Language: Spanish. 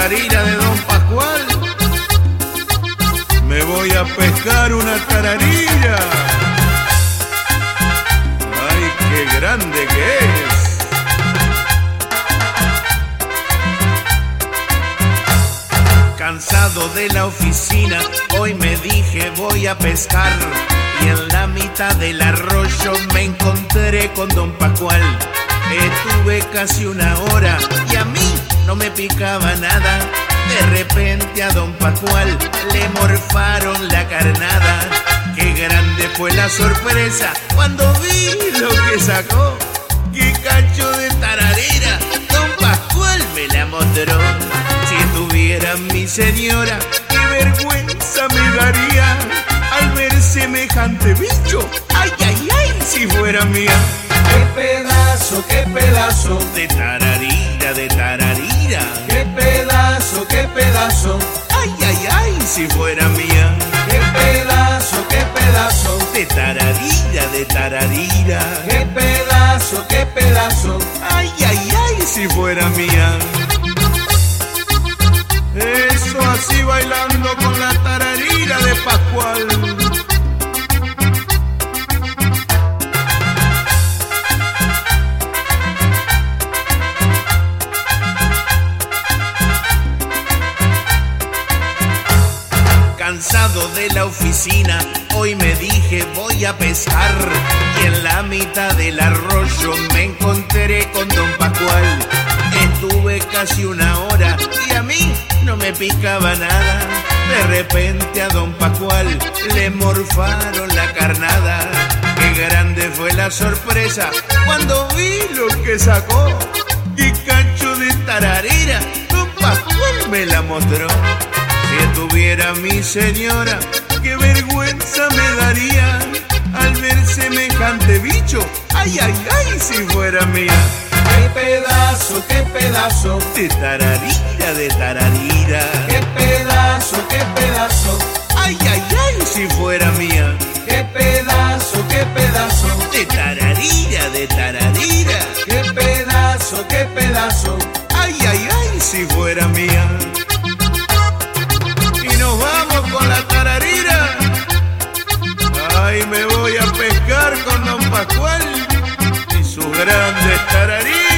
tararira de Don Pascual. Me voy a pescar una tararira. Ay, qué grande que es. Cansado de la oficina, hoy me dije voy a pescar. Y en la mitad del arroyo me encontré con Don Pascual. Estuve casi una hora y a mí no me picaba nada. De repente a Don Pascual le morfaron la carnada. Qué grande fue la sorpresa cuando vi lo que sacó. Qué cacho de tararera, Don Pascual me la mostró. Si tuviera mi señora, qué vergüenza me daría al ver semejante bicho. Ay, ay, ay, si fuera mía. Qué pedazo, qué pedazo, De si fuera mía. qué pedazo, qué pedazo, De tararira, de tararira. qué pedazo, qué pedazo. Ay, ay, ay, si fuera mía. Eso así bailando con la Cansado de la oficina, hoy me dije voy a pescar. Y en la mitad del arroyo me encontré con Don Pascual. Estuve casi una hora y a mí no me picaba nada. De repente a Don Pascual le morfaron la carnada. Qué grande fue la sorpresa cuando vi lo que sacó. Qué cacho de tararera, Don Pascual me la mostró. Tuviera mi señora, qué vergüenza me daría al ver semejante bicho. Ay, ay, ay, si fuera mía. Qué pedazo, qué pedazo, De tararira, de tararira. qué pedazo, qué pedazo, Ay, ay, ay, si fuera mía. qué pedazo, qué pedazo, De tararira, de tararira. qué pedazo, qué pedazo. Ay, ay, ay, si fuera mía con la tararira. Ay, me voy a pescar con Don Pascual y su grande tarariras.